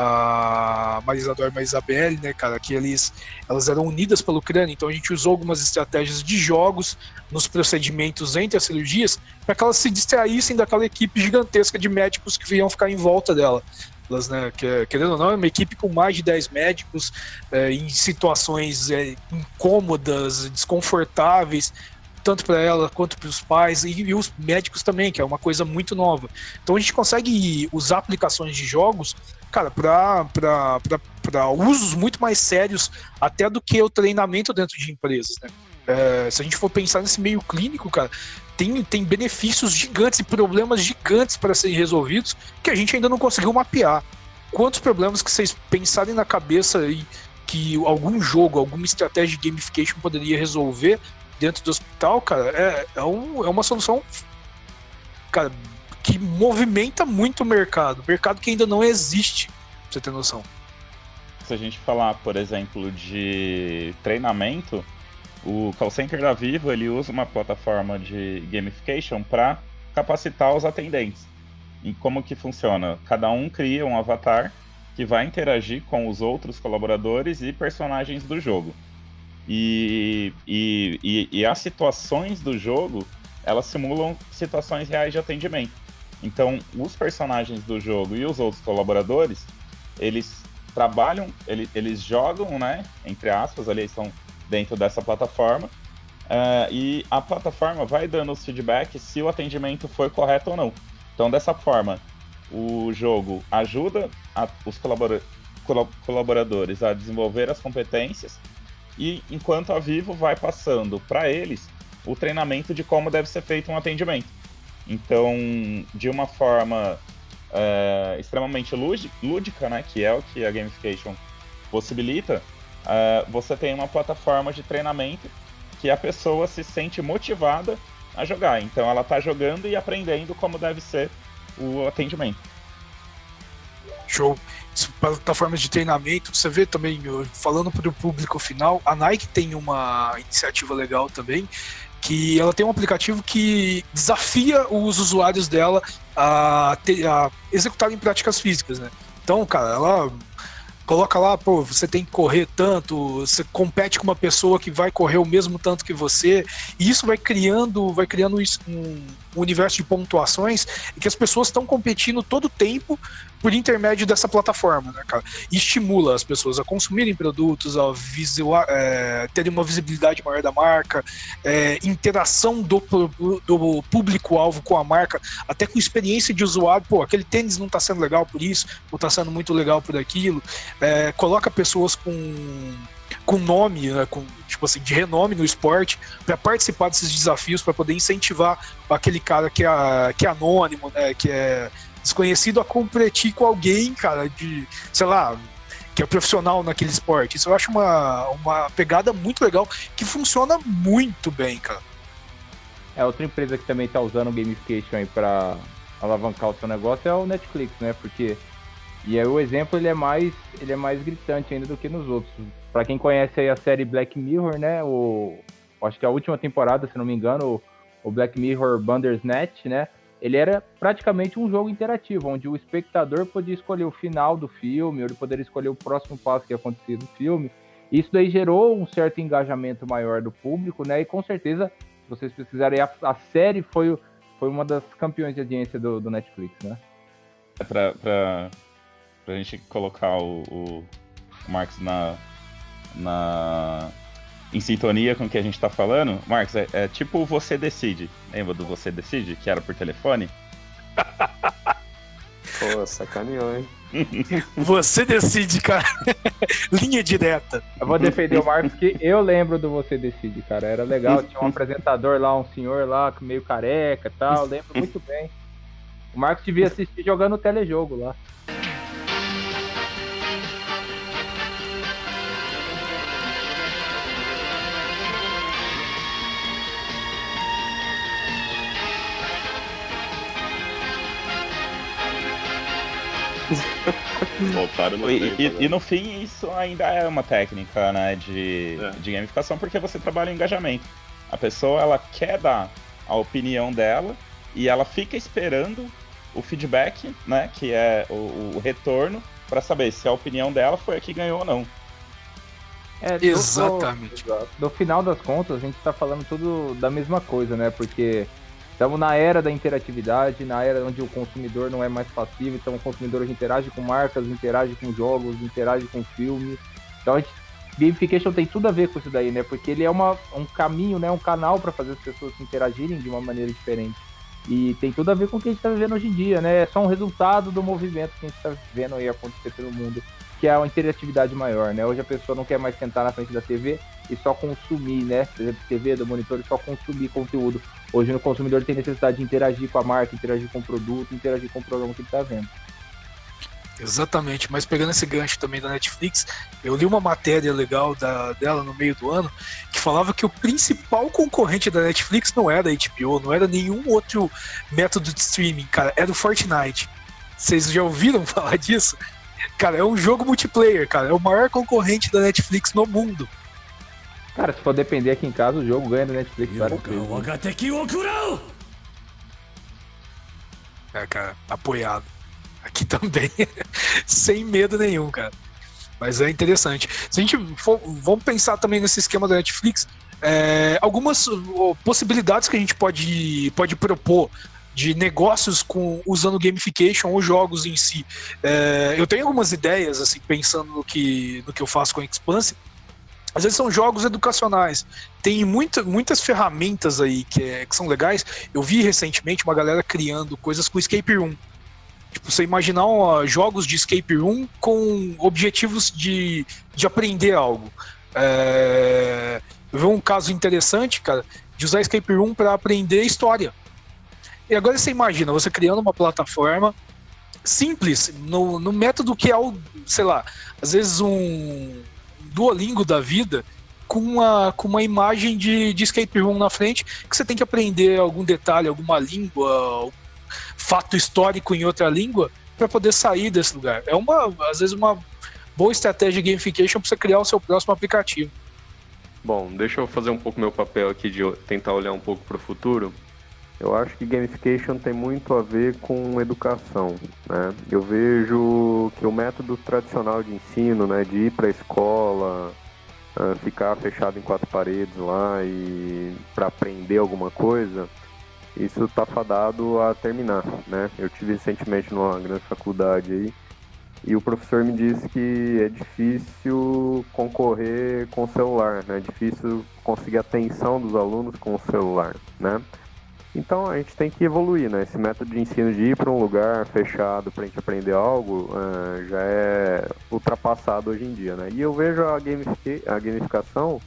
A Marisa Dorma e a Isabelle, né, cara, que eles, elas eram unidas pelo crânio, então a gente usou algumas estratégias de jogos nos procedimentos entre as cirurgias para que elas se distraíssem daquela equipe gigantesca de médicos que iam ficar em volta dela. Elas, né, que, querendo ou não, é uma equipe com mais de 10 médicos é, em situações é, incômodas, desconfortáveis, tanto para ela quanto para os pais e, e, os médicos também, que é uma coisa muito nova. Então a gente consegue usar aplicações de jogos cara, para usos muito mais sérios até do que o treinamento dentro de empresas, né? É, se a gente for pensar nesse meio clínico, cara, tem, tem benefícios gigantes e problemas gigantes para serem resolvidos que a gente ainda não conseguiu mapear. Quantos problemas que vocês pensarem na cabeça e que algum jogo, alguma estratégia de gamification poderia resolver dentro do hospital, cara, é, é, um, é uma solução, cara, que movimenta muito o mercado, mercado que ainda não existe, pra você ter noção. Se a gente falar, por exemplo, de treinamento, o call center da Vivo ele usa uma plataforma de gamification para capacitar os atendentes. E como que funciona? Cada um cria um avatar que vai interagir com os outros colaboradores e personagens do jogo. E, e, e, e as situações do jogo elas simulam situações reais de atendimento. Então, os personagens do jogo e os outros colaboradores, eles trabalham, eles, eles jogam, né, entre aspas, ali estão dentro dessa plataforma, uh, e a plataforma vai dando os feedbacks se o atendimento foi correto ou não. Então, dessa forma, o jogo ajuda a, os colabora colaboradores a desenvolver as competências, e enquanto a Vivo vai passando para eles o treinamento de como deve ser feito um atendimento. Então, de uma forma é, extremamente lúdica, né, que é o que a gamification possibilita, é, você tem uma plataforma de treinamento que a pessoa se sente motivada a jogar. Então, ela está jogando e aprendendo como deve ser o atendimento. Show. Plataformas de treinamento, você vê também, falando para o público final, a Nike tem uma iniciativa legal também, que ela tem um aplicativo que desafia os usuários dela a, ter, a executarem práticas físicas, né? Então, cara, ela coloca lá, pô, você tem que correr tanto, você compete com uma pessoa que vai correr o mesmo tanto que você, e isso vai criando, vai criando um, um universo de pontuações em que as pessoas estão competindo todo o tempo por intermédio dessa plataforma, né, cara? E estimula as pessoas a consumirem produtos, a visual, é, terem uma visibilidade maior da marca, é, interação do, do público-alvo com a marca, até com experiência de usuário. Pô, aquele tênis não está sendo legal por isso, ou está sendo muito legal por aquilo. É, coloca pessoas com com nome, né, com, tipo assim, de renome no esporte, para participar desses desafios, para poder incentivar aquele cara que é, que é anônimo, né, que é desconhecido a competir com alguém, cara, de, sei lá, que é profissional naquele esporte. Isso eu acho uma, uma pegada muito legal que funciona muito bem, cara. É, outra empresa que também está usando o gamification aí para alavancar o seu negócio é o Netflix, né? Porque E aí o exemplo ele é mais ele é mais gritante ainda do que nos outros. Para quem conhece aí a série Black Mirror, né? O acho que a última temporada, se não me engano, o, o Black Mirror Bandersnatch, né? Ele era praticamente um jogo interativo, onde o espectador podia escolher o final do filme, ou ele poderia escolher o próximo passo que ia acontecer no filme. Isso daí gerou um certo engajamento maior do público, né? E com certeza, se vocês pesquisarem, a, a série foi, foi uma das campeões de audiência do, do Netflix, né? É pra, pra, pra gente colocar o, o Marx na, na, em sintonia com o que a gente tá falando, Marcos, é, é, tipo você decide. Lembra do você decide, que era por telefone? Pô, sacaneou, hein? Você decide, cara. Linha direta. Eu vou defender o Marcos, que eu lembro do Você Decide, cara. Era legal. Tinha um apresentador lá, um senhor lá, meio careca e tal. Eu lembro muito bem. O Marcos devia assistir jogando o telejogo lá. E, tempo, e- né? e no fim, isso ainda é uma técnica né, de, É. de gamificação, porque você trabalha em engajamento. A pessoa ela quer dar a opinião dela e ela fica esperando o feedback, né, que é o, o retorno, para saber se a opinião dela foi a que ganhou ou não. É, Exatamente. No, no final das contas, a gente tá falando tudo da mesma coisa, né? Porque estamos na era da interatividade, na era onde o consumidor não é mais passivo, então o consumidor interage com marcas, interage com jogos, interage com filmes. Então a gente, gamification tem tudo a ver com isso daí, né? Porque ele é uma, um caminho, né? Um canal para fazer as pessoas se interagirem de uma maneira diferente. E tem tudo a ver com o que a gente está vivendo hoje em dia, né? É só um resultado do movimento que a gente está vendo aí acontecer pelo mundo, que é a interatividade maior, né? Hoje a pessoa não quer mais sentar na frente da TV e só consumir, né? Por exemplo, TV, do monitor, e só consumir conteúdo. Hoje o consumidor tem necessidade de interagir com a marca, interagir com o produto, interagir com o programa que ele está vendo. Exatamente, mas pegando esse gancho também da Netflix, eu li uma matéria legal da, dela no meio do ano que falava que o principal concorrente da Netflix não era a HBO, não era nenhum outro método de streaming, cara, era o Fortnite. Vocês já ouviram falar disso? Cara, é um jogo multiplayer, cara, é o maior concorrente da Netflix no mundo. Cara, se for depender aqui em casa, o jogo ganha da Netflix várias vezes. É, cara, apoiado. Aqui também, sem medo nenhum, cara. Mas é interessante. Se a gente for, vamos pensar também nesse esquema da Netflix, é, algumas possibilidades que a gente pode, pode propor de negócios com usando gamification ou jogos em si. É, eu tenho algumas ideias assim pensando no que, no que eu faço com a Expanse, às vezes são jogos educacionais. Tem muita, muitas ferramentas aí que, é- que são legais. Eu vi recentemente uma galera criando coisas com escape room. Tipo, você imaginar jogos de escape room com objetivos de, de aprender algo. É, eu vi um caso interessante, cara, de usar escape room para aprender história. E agora você imagina, você criando uma plataforma simples, no, no método que é o, sei lá, às vezes um Duolingo da vida, com uma, com uma imagem de, de escape room na frente, que você tem que aprender algum detalhe, alguma língua, fato histórico em outra língua para poder sair desse lugar. É uma, às vezes, uma boa estratégia de gamification para você criar o seu próximo aplicativo. Bom, deixa eu fazer um pouco meu papel aqui de tentar olhar um pouco para o futuro. Eu acho que gamification tem muito a ver com educação, né? Eu vejo que o método tradicional de ensino, né, de ir para a escola, ah, ficar fechado em quatro paredes lá e para aprender alguma coisa, isso está fadado a terminar, né? Eu tive recentemente numa grande faculdade aí e o professor me disse que é difícil concorrer com o celular, né? É difícil conseguir a atenção dos alunos com o celular, né? Então a gente tem que evoluir, né? Esse método de ensino de ir para um lugar fechado para a gente aprender algo ah, já é ultrapassado hoje em dia, né? E eu vejo a, gamifica- a gamificação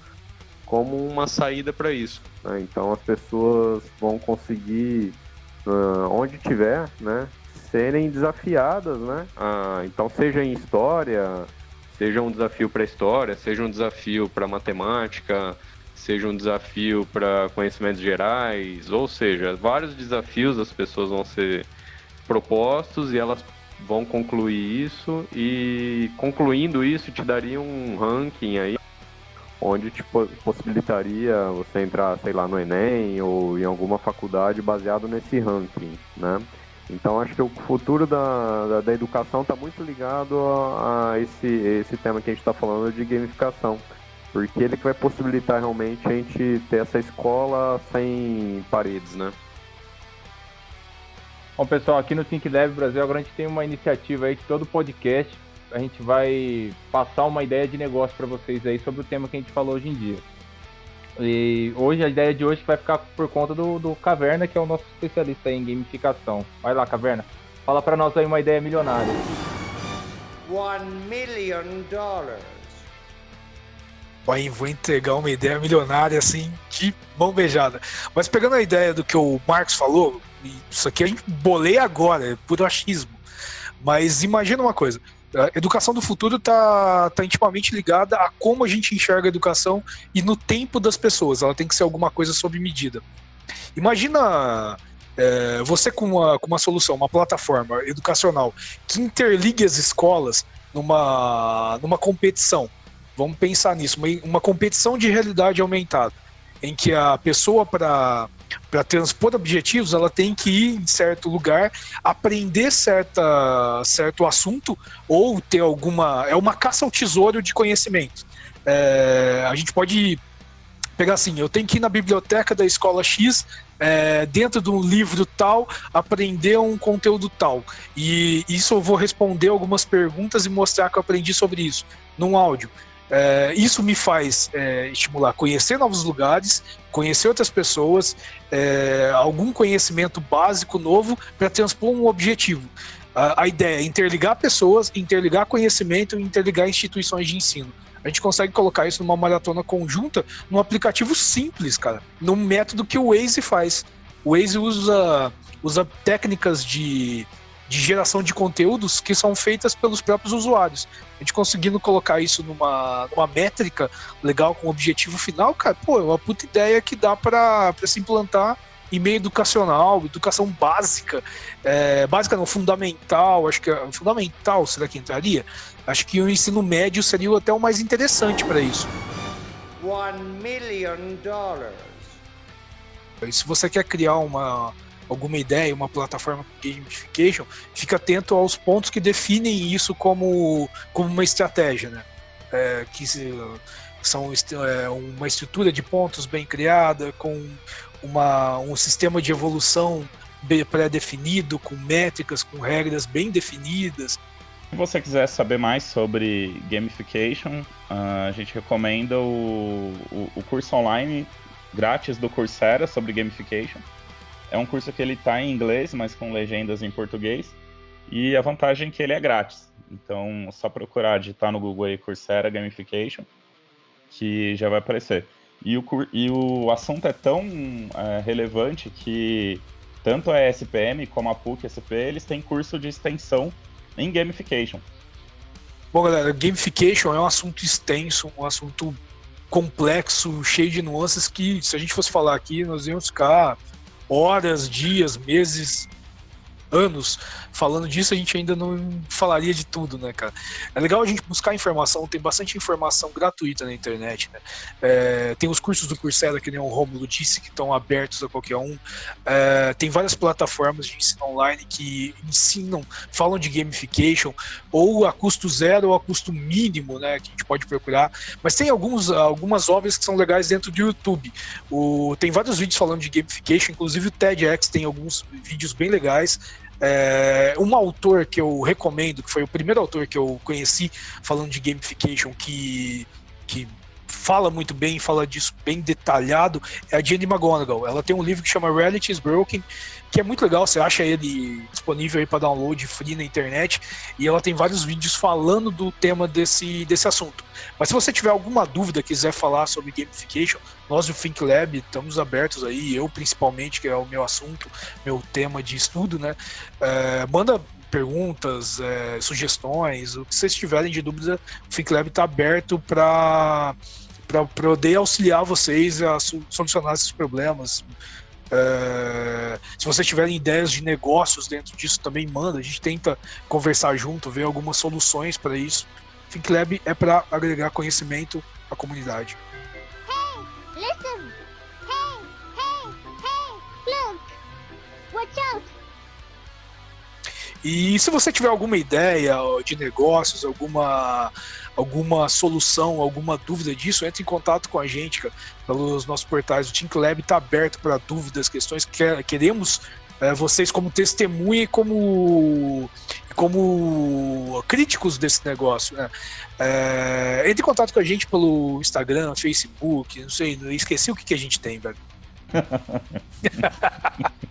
como uma saída para isso. né? Então as pessoas vão conseguir, ah, onde tiver, né? Serem desafiadas, né? Ah, então seja em história, seja um desafio para história, seja um desafio para matemática, seja um desafio para conhecimentos gerais, ou seja, vários desafios as pessoas vão ser propostos e elas vão concluir isso e concluindo isso te daria um ranking aí onde te possibilitaria você entrar, sei lá, no Enem ou em alguma faculdade baseado nesse ranking, né? Então acho que o futuro da, da, da educação está muito ligado a, a, esse, esse tema que a gente está falando de gamificação, porque ele que vai possibilitar realmente a gente ter essa escola sem paredes, né? Bom pessoal, aqui no Think Lab Brasil agora a gente tem uma iniciativa aí que todo podcast a gente vai passar uma ideia de negócio para vocês aí sobre o tema que a gente falou hoje em dia. E hoje a ideia de hoje vai ficar por conta do, do Caverna, que é o nosso especialista em gamificação. Vai lá, Caverna. Fala para nós aí uma ideia milionária. One million dollars. Vai, vou entregar uma ideia milionária assim de mão beijada. Mas pegando a ideia do que o Marcos falou, isso aqui gente bolei agora, é puro achismo. Mas imagina uma coisa: a educação do futuro está tá intimamente ligada a como a gente enxerga a educação e no tempo das pessoas. Ela tem que ser alguma coisa sob medida. Imagina é, você com uma, com uma solução, uma plataforma educacional que interligue as escolas numa, numa competição. Vamos pensar nisso, uma, uma competição de realidade aumentada, em que a pessoa, para para transpor objetivos, ela tem que ir em certo lugar, aprender certa, certo assunto ou ter alguma. É uma caça ao tesouro de conhecimento. É, a gente pode pegar assim: eu tenho que ir na biblioteca da escola X, é, dentro de um livro tal, aprender um conteúdo tal. E isso eu vou responder algumas perguntas e mostrar que eu aprendi sobre isso num áudio. É, isso me faz é, estimular conhecer novos lugares, conhecer outras pessoas, é, algum conhecimento básico novo para transpor um objetivo. A, a, ideia é interligar pessoas, interligar conhecimento e interligar instituições de ensino. A gente consegue colocar isso numa maratona conjunta, num aplicativo simples, cara, num método que o Waze faz. O Waze usa, usa técnicas de de geração de conteúdos que são feitas pelos próprios usuários. A gente conseguindo colocar isso numa, numa métrica legal com objetivo final, cara, pô, é uma puta ideia que dá para se implantar em meio educacional, educação básica, é, básica não, fundamental, acho que é fundamental, será que entraria? Acho que o ensino médio seria até o mais interessante para isso. One million dollars. Se você quer criar uma, alguma ideia, uma plataforma de gamification, fica atento aos pontos que definem isso como, como uma estratégia, né? É, que são é, uma estrutura de pontos bem criada, com uma, um sistema de evolução pré-definido, com métricas, com regras bem definidas. Se você quiser saber mais sobre gamification, uh, a gente recomenda o, o, o curso online grátis do Coursera sobre gamification. É um curso que ele está em inglês, mas com legendas em português. E a vantagem é que ele é grátis. Então, só procurar digitar no Google aí Coursera Gamification, que já vai aparecer. E o, e o assunto é tão é, relevante que tanto a SPM como a PUC SP, eles têm curso de extensão em gamification. Bom, galera, gamification é um assunto extenso, um assunto complexo, cheio de nuances que, se a gente fosse falar aqui, nós íamos ficar horas, dias, meses, anos falando disso, a gente ainda não falaria de tudo, né, cara? É legal a gente buscar informação, tem bastante informação gratuita na internet, né? É, tem os cursos do Coursera, que nem o Romulo disse, que estão abertos a qualquer um. É, tem várias plataformas de ensino online que ensinam, falam de gamification, ou a custo zero ou a custo mínimo, né, que a gente pode procurar. Mas tem alguns, algumas obras que são legais dentro do YouTube. O, tem vários vídeos falando de gamification, inclusive o TEDx tem alguns vídeos bem legais. É, um autor que eu recomendo, que foi o primeiro autor que eu conheci falando de gamification, que, que fala muito bem, fala disso bem detalhado, é a Jenny McGonigal. Ela tem um livro que chama Reality is Broken, que é muito legal, você acha ele disponível aí para download free na internet, e ela tem vários vídeos falando do tema desse, desse assunto. Mas se você tiver alguma dúvida, quiser falar sobre gamification, nós do Think Lab estamos abertos aí, eu principalmente, que é o meu assunto, meu tema de estudo, né? É, manda perguntas, é, sugestões, o que vocês tiverem de dúvida, o Think Lab está aberto para para poder auxiliar vocês a solucionar esses problemas, É, se vocês tiverem ideias de negócios dentro disso, também manda. A gente tenta conversar junto, ver algumas soluções para isso. ThinkLab é para agregar conhecimento à comunidade. E se você tiver alguma ideia de negócios, alguma, alguma solução, alguma dúvida disso, entre em contato com a gente cara, pelos nossos portais. O ThinkLab está aberto para dúvidas, questões que queremos é, vocês como testemunha e como, como críticos desse negócio. Né? É, entre em contato com a gente pelo Instagram, Facebook, não sei, esqueci o que, que a gente tem, velho.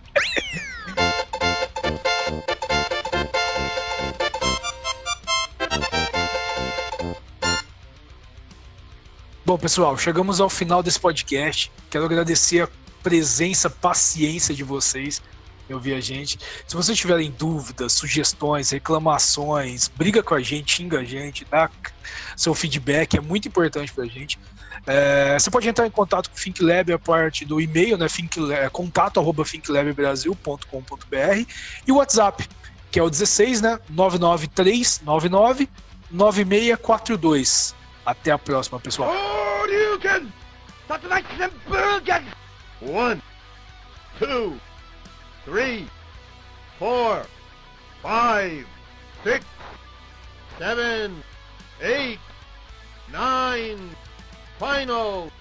Bom, pessoal, chegamos ao final desse podcast. Quero agradecer a presença, paciência de vocês em ouvir a gente. Se vocês tiverem dúvidas, sugestões, reclamações, briga com a gente, xinga a gente, dá seu feedback, é muito importante pra gente. É, você pode entrar em contato com o ThinkLab a parte do e-mail, né, é, contato arroba thinklabbrasil.com.br e o WhatsApp, que é o 16, né, 99399 9642. Até a próxima, pessoal. One, two, three, four, five, six, seven, eight, nine, final.